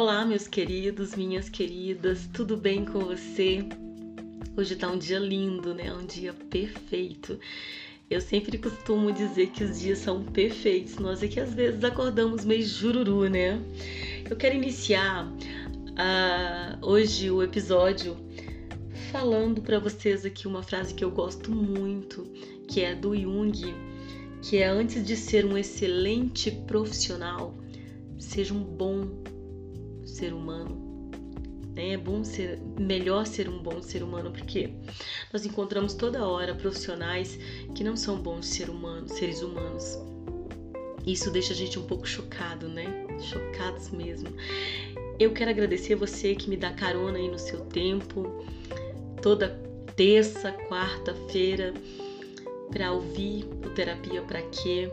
Olá, meus queridos, minhas queridas, tudo bem com você? Hoje tá um dia lindo, né? Um dia perfeito. Eu sempre costumo dizer que os dias são perfeitos. Nós é que às vezes acordamos meio jururu, né? Eu quero iniciar uh, hoje o episódio falando para vocês aqui uma frase que eu gosto muito, que é do Jung, que é antes de ser um excelente profissional, seja um bom ser humano. É bom ser, melhor ser um bom ser humano, porque nós encontramos toda hora profissionais que não são bons ser humanos, seres humanos. Isso deixa a gente um pouco chocado, né? Chocados mesmo. Eu quero agradecer você que me dá carona aí no seu tempo, toda terça, quarta-feira, para ouvir o Terapia para Quê.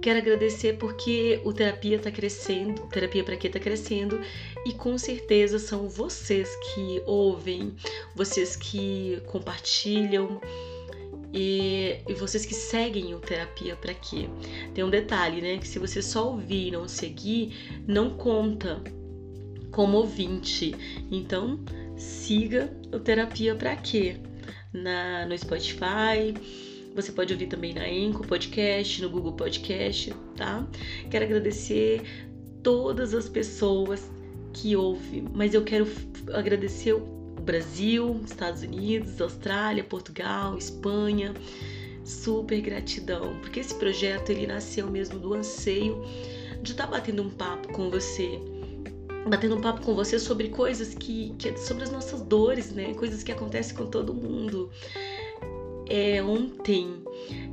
Quero agradecer porque o Terapia está crescendo, Terapia para Quê está crescendo e com certeza são vocês que ouvem, vocês que compartilham e, e vocês que seguem o Terapia para Quê. Tem um detalhe, né? Que se você só ouvir e não seguir, não conta como ouvinte. Então, siga o Terapia para Quê na, no Spotify você pode ouvir também na Enco Podcast, no Google Podcast, tá? Quero agradecer todas as pessoas que ouvem, mas eu quero agradecer o Brasil, Estados Unidos, Austrália, Portugal, Espanha. Super gratidão, porque esse projeto ele nasceu mesmo do anseio de estar tá batendo um papo com você, batendo um papo com você sobre coisas que, que sobre as nossas dores, né? Coisas que acontecem com todo mundo. É, ontem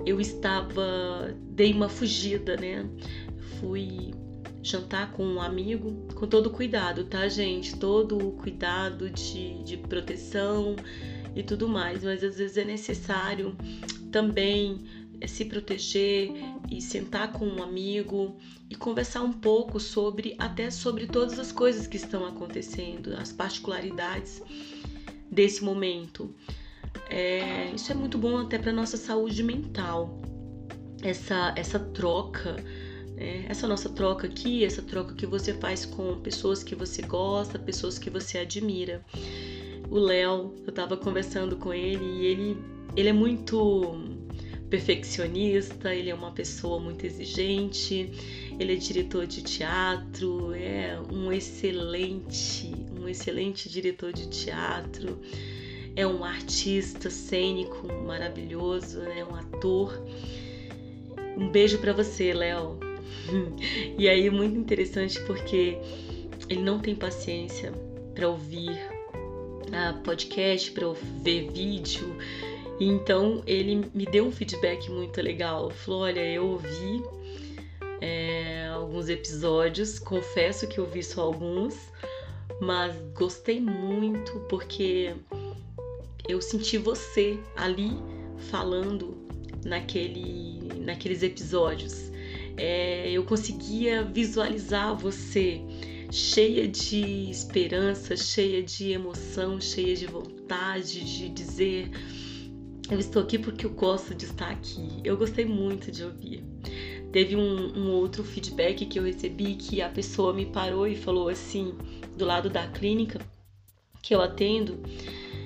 eu estava, dei uma fugida, né? Fui jantar com um amigo, com todo cuidado, tá, gente? Todo o cuidado de, de proteção e tudo mais, mas às vezes é necessário também se proteger e sentar com um amigo e conversar um pouco sobre até sobre todas as coisas que estão acontecendo, as particularidades desse momento. É, isso é muito bom até para nossa saúde mental. Essa, essa troca, né? essa nossa troca aqui, essa troca que você faz com pessoas que você gosta, pessoas que você admira. O Léo, eu estava conversando com ele e ele, ele é muito perfeccionista, ele é uma pessoa muito exigente, ele é diretor de teatro, é um excelente, um excelente diretor de teatro é um artista cênico maravilhoso, né? um ator. Um beijo para você, Léo. e aí muito interessante porque ele não tem paciência para ouvir uh, podcast, para ver vídeo. Então ele me deu um feedback muito legal. Falou: olha, eu ouvi é, alguns episódios, confesso que ouvi só alguns, mas gostei muito porque eu senti você ali falando naquele, naqueles episódios. É, eu conseguia visualizar você cheia de esperança, cheia de emoção, cheia de vontade de dizer: Eu estou aqui porque eu gosto de estar aqui. Eu gostei muito de ouvir. Teve um, um outro feedback que eu recebi que a pessoa me parou e falou assim, do lado da clínica que eu atendo,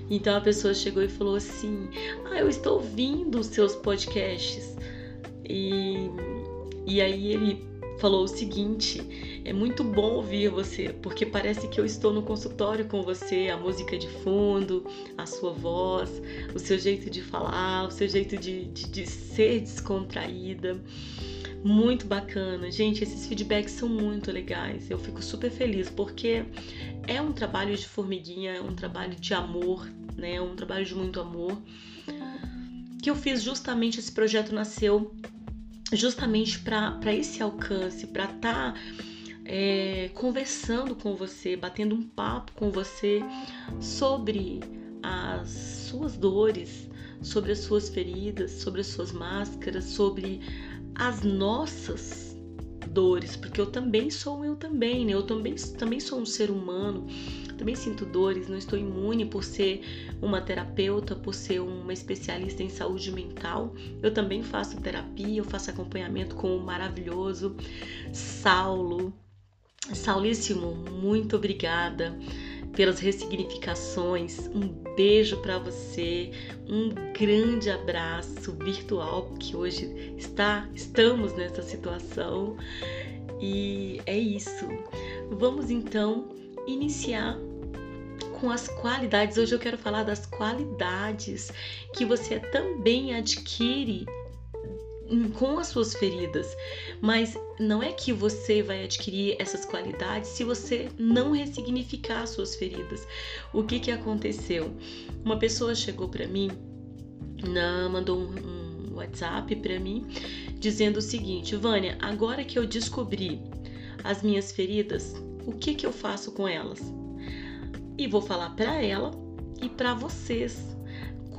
então a pessoa chegou e falou assim: Ah, eu estou ouvindo os seus podcasts. E, e aí ele falou o seguinte: É muito bom ouvir você, porque parece que eu estou no consultório com você, a música de fundo, a sua voz, o seu jeito de falar, o seu jeito de, de, de ser descontraída muito bacana. Gente, esses feedbacks são muito legais. Eu fico super feliz porque é um trabalho de formiguinha, é um trabalho de amor, né? Um trabalho de muito amor. Que eu fiz justamente esse projeto nasceu justamente para esse alcance, para estar tá, é, conversando com você, batendo um papo com você sobre as suas dores, sobre as suas feridas, sobre as suas máscaras, sobre as nossas dores, porque eu também sou eu também, né? Eu também, também sou um ser humano, também sinto dores, não estou imune por ser uma terapeuta, por ser uma especialista em saúde mental. Eu também faço terapia, eu faço acompanhamento com o maravilhoso Saulo, Saulíssimo, muito obrigada pelas ressignificações. Um beijo para você, um grande abraço virtual, porque hoje está, estamos nessa situação. E é isso. Vamos então iniciar com as qualidades. Hoje eu quero falar das qualidades que você também adquire com as suas feridas, mas não é que você vai adquirir essas qualidades se você não ressignificar as suas feridas. O que que aconteceu? Uma pessoa chegou para mim, mandou um, um WhatsApp para mim dizendo o seguinte: Vânia, agora que eu descobri as minhas feridas, o que que eu faço com elas? E vou falar para ela e para vocês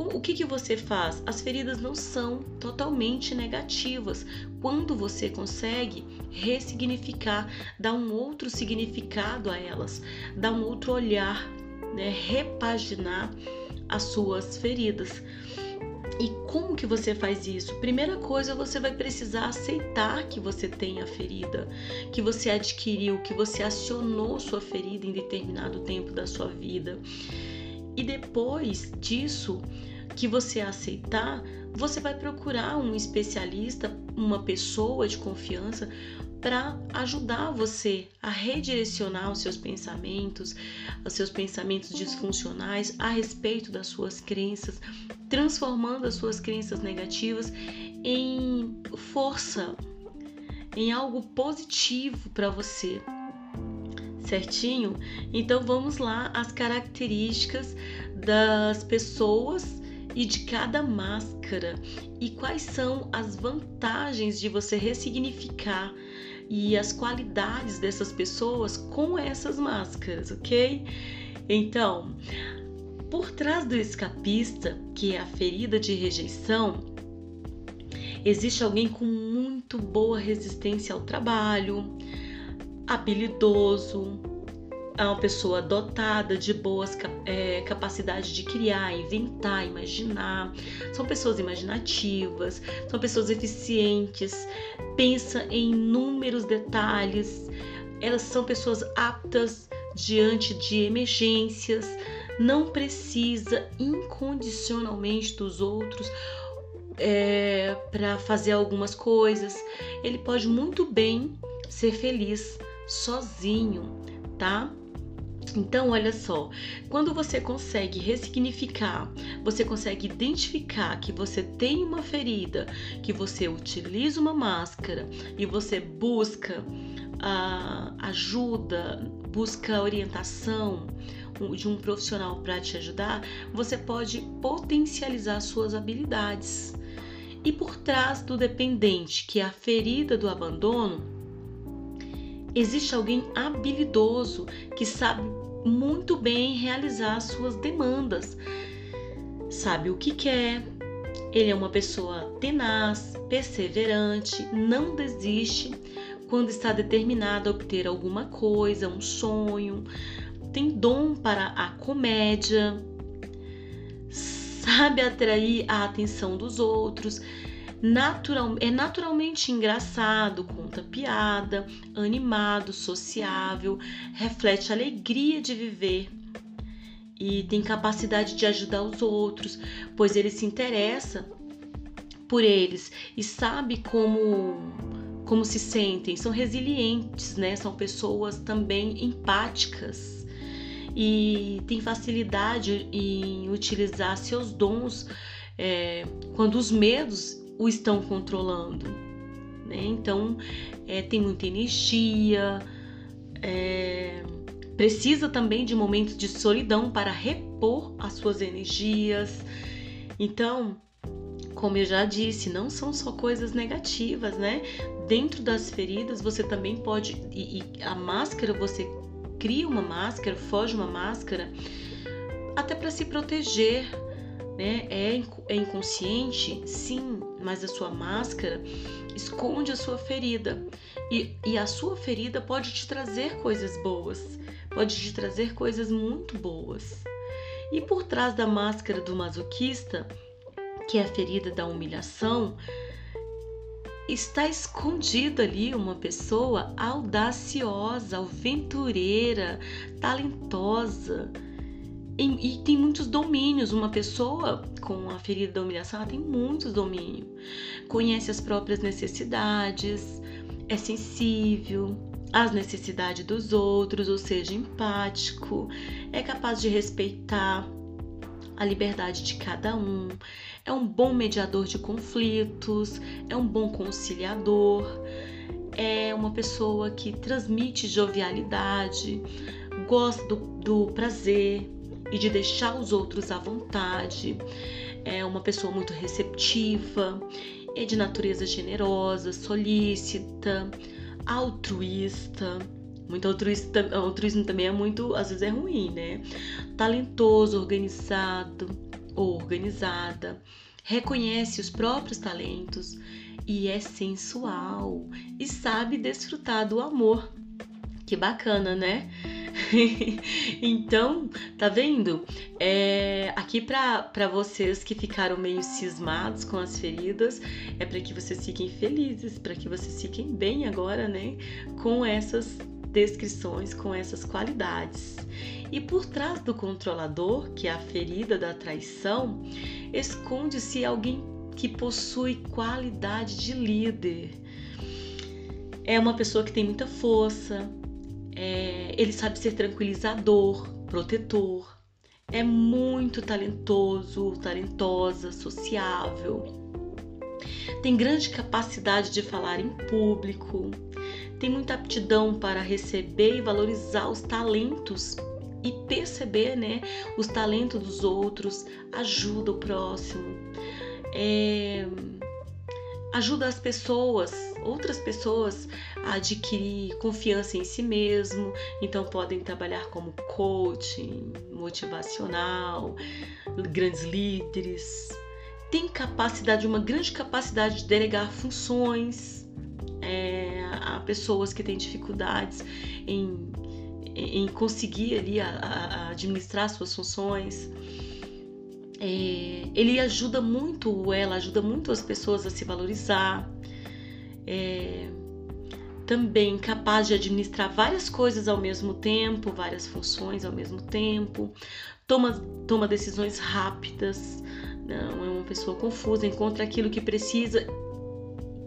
o que, que você faz? As feridas não são totalmente negativas quando você consegue ressignificar, dar um outro significado a elas, dar um outro olhar, né? repaginar as suas feridas. E como que você faz isso? Primeira coisa, você vai precisar aceitar que você tem a ferida, que você adquiriu, que você acionou sua ferida em determinado tempo da sua vida. E depois disso, que você aceitar, você vai procurar um especialista, uma pessoa de confiança para ajudar você a redirecionar os seus pensamentos, os seus pensamentos disfuncionais a respeito das suas crenças, transformando as suas crenças negativas em força, em algo positivo para você. Certinho? Então vamos lá as características das pessoas e de cada máscara e quais são as vantagens de você ressignificar e as qualidades dessas pessoas com essas máscaras, ok? Então, por trás do escapista, que é a ferida de rejeição, existe alguém com muito boa resistência ao trabalho, habilidoso, é uma pessoa dotada de boas é, capacidades de criar, inventar, imaginar. São pessoas imaginativas, são pessoas eficientes, pensa em inúmeros detalhes. Elas são pessoas aptas diante de emergências, não precisa incondicionalmente dos outros é, para fazer algumas coisas. Ele pode muito bem ser feliz sozinho, tá? Então, olha só, quando você consegue ressignificar, você consegue identificar que você tem uma ferida, que você utiliza uma máscara e você busca a ajuda, busca orientação de um profissional para te ajudar, você pode potencializar suas habilidades. E por trás do dependente, que é a ferida do abandono, existe alguém habilidoso que sabe muito bem realizar suas demandas, sabe o que quer. Ele é uma pessoa tenaz, perseverante, não desiste quando está determinado a obter alguma coisa, um sonho, tem dom para a comédia, sabe atrair a atenção dos outros, natural, é naturalmente engraçado, conta piada, animado, sociável, reflete alegria de viver e tem capacidade de ajudar os outros, pois ele se interessa por eles e sabe como como se sentem, são resilientes, né? São pessoas também empáticas e tem facilidade em utilizar seus dons é, quando os medos o estão controlando. Né? Então, é, tem muita energia, é, precisa também de momentos de solidão para repor as suas energias. Então, como eu já disse, não são só coisas negativas, né? Dentro das feridas você também pode. E, e a máscara, você cria uma máscara, foge uma máscara, até para se proteger né? É, é inconsciente? Sim, mas a sua máscara esconde a sua ferida. E, e a sua ferida pode te trazer coisas boas, pode te trazer coisas muito boas. E por trás da máscara do masoquista, que é a ferida da humilhação, está escondida ali uma pessoa audaciosa, aventureira, talentosa. E, e, tem muitos domínios. Uma pessoa com a ferida da humilhação, ela tem muitos domínios. Conhece as próprias necessidades, é sensível às necessidades dos outros, ou seja, empático, é capaz de respeitar a liberdade de cada um, é um bom mediador de conflitos, é um bom conciliador, é uma pessoa que transmite jovialidade, gosta do, do prazer e de deixar os outros à vontade, é uma pessoa muito receptiva, é de natureza generosa, solícita, altruísta muito altruísta, altruísmo também é muito, às vezes é ruim, né? Talentoso, organizado ou organizada, reconhece os próprios talentos e é sensual e sabe desfrutar do amor. Que bacana, né? então, tá vendo? É, aqui para vocês que ficaram meio cismados com as feridas, é para que vocês fiquem felizes, para que vocês fiquem bem agora, né? Com essas descrições com essas qualidades. E por trás do controlador, que é a ferida da traição, esconde-se alguém que possui qualidade de líder. É uma pessoa que tem muita força, é, ele sabe ser tranquilizador, protetor, é muito talentoso, talentosa, sociável, tem grande capacidade de falar em público, tem muita aptidão para receber e valorizar os talentos e perceber né, os talentos dos outros, ajuda o próximo, é, ajuda as pessoas, outras pessoas a adquirir confiança em si mesmo, então podem trabalhar como coaching, motivacional, grandes líderes, tem capacidade, uma grande capacidade de delegar funções, é, a pessoas que têm dificuldades em, em conseguir ali a, a administrar suas funções. É, ele ajuda muito, ela ajuda muito as pessoas a se valorizar. É, também capaz de administrar várias coisas ao mesmo tempo, várias funções ao mesmo tempo, toma, toma decisões rápidas, não é uma pessoa confusa, encontra aquilo que precisa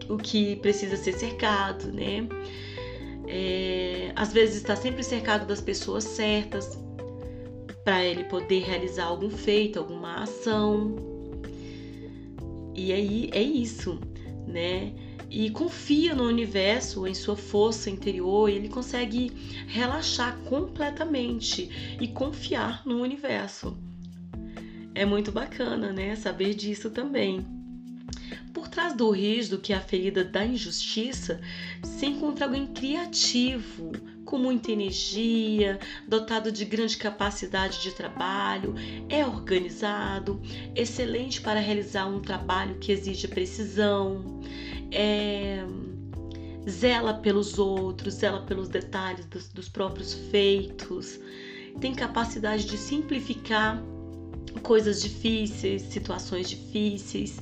o que precisa ser cercado, né? É, às vezes está sempre cercado das pessoas certas para ele poder realizar algum feito, alguma ação. E aí é isso, né? E confia no universo, em sua força interior, e ele consegue relaxar completamente e confiar no universo. É muito bacana, né? Saber disso também. Por trás do rígido que é a ferida da injustiça, se encontra alguém criativo, com muita energia, dotado de grande capacidade de trabalho, é organizado, excelente para realizar um trabalho que exige precisão, é, zela pelos outros, zela pelos detalhes dos, dos próprios feitos, tem capacidade de simplificar coisas difíceis, situações difíceis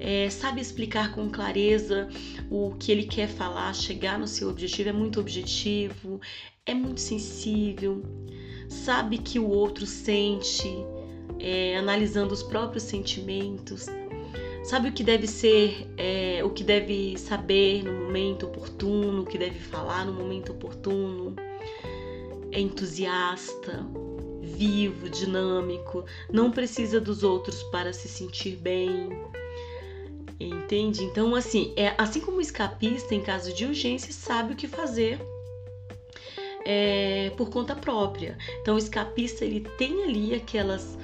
é, sabe explicar com clareza o que ele quer falar, chegar no seu objetivo, é muito objetivo, é muito sensível, sabe que o outro sente, é, analisando os próprios sentimentos, sabe o que deve ser, é, o que deve saber no momento oportuno, o que deve falar no momento oportuno, é entusiasta, vivo, dinâmico, não precisa dos outros para se sentir bem, Entende? Então, assim, é assim como o escapista, em caso de urgência, sabe o que fazer é, por conta própria. Então, o escapista ele tem ali aquelas,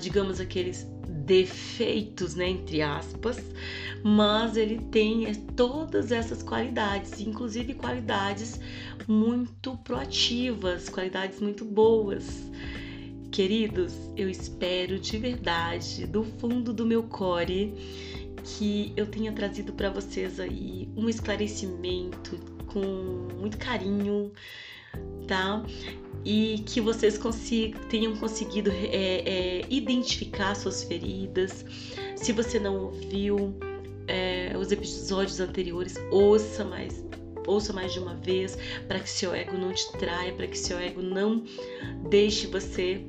digamos, aqueles defeitos, né, entre aspas, mas ele tem é, todas essas qualidades, inclusive qualidades muito proativas, qualidades muito boas. Queridos, eu espero de verdade, do fundo do meu core, que eu tenha trazido para vocês aí um esclarecimento com muito carinho, tá? E que vocês consigam, tenham conseguido é, é, identificar suas feridas. Se você não ouviu, é, os episódios anteriores, ouça mais, ouça mais de uma vez, para que seu ego não te traia, para que seu ego não deixe você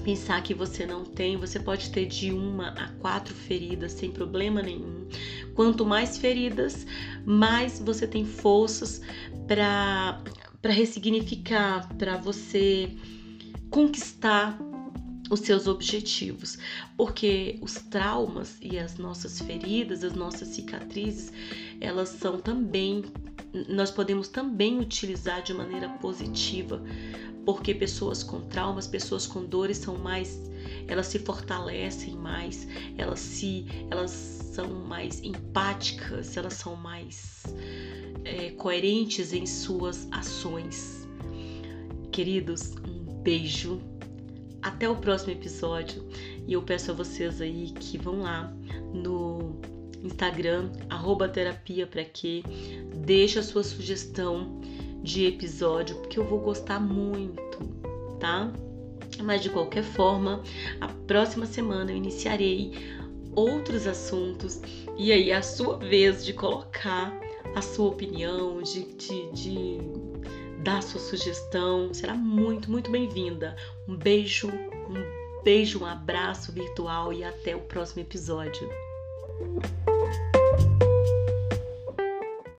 pensar que você não tem, você pode ter de uma a quatro feridas sem problema nenhum. Quanto mais feridas, mais você tem forças para para ressignificar, para você conquistar os seus objetivos, porque os traumas e as nossas feridas, as nossas cicatrizes, elas são também nós podemos também utilizar de maneira positiva, porque pessoas com traumas, pessoas com dores são mais, elas se fortalecem mais, elas se, elas são mais empáticas, elas são mais é, coerentes em suas ações. Queridos, um beijo. Até o próximo episódio. E eu peço a vocês aí que vão lá no Instagram, arroba terapia pra quê. Deixa a sua sugestão de episódio, porque eu vou gostar muito, tá? Mas de qualquer forma, a próxima semana eu iniciarei outros assuntos e aí é a sua vez de colocar a sua opinião, de, de, de dar sua sugestão, será muito, muito bem-vinda. Um beijo, um beijo, um abraço virtual e até o próximo episódio. Thank you.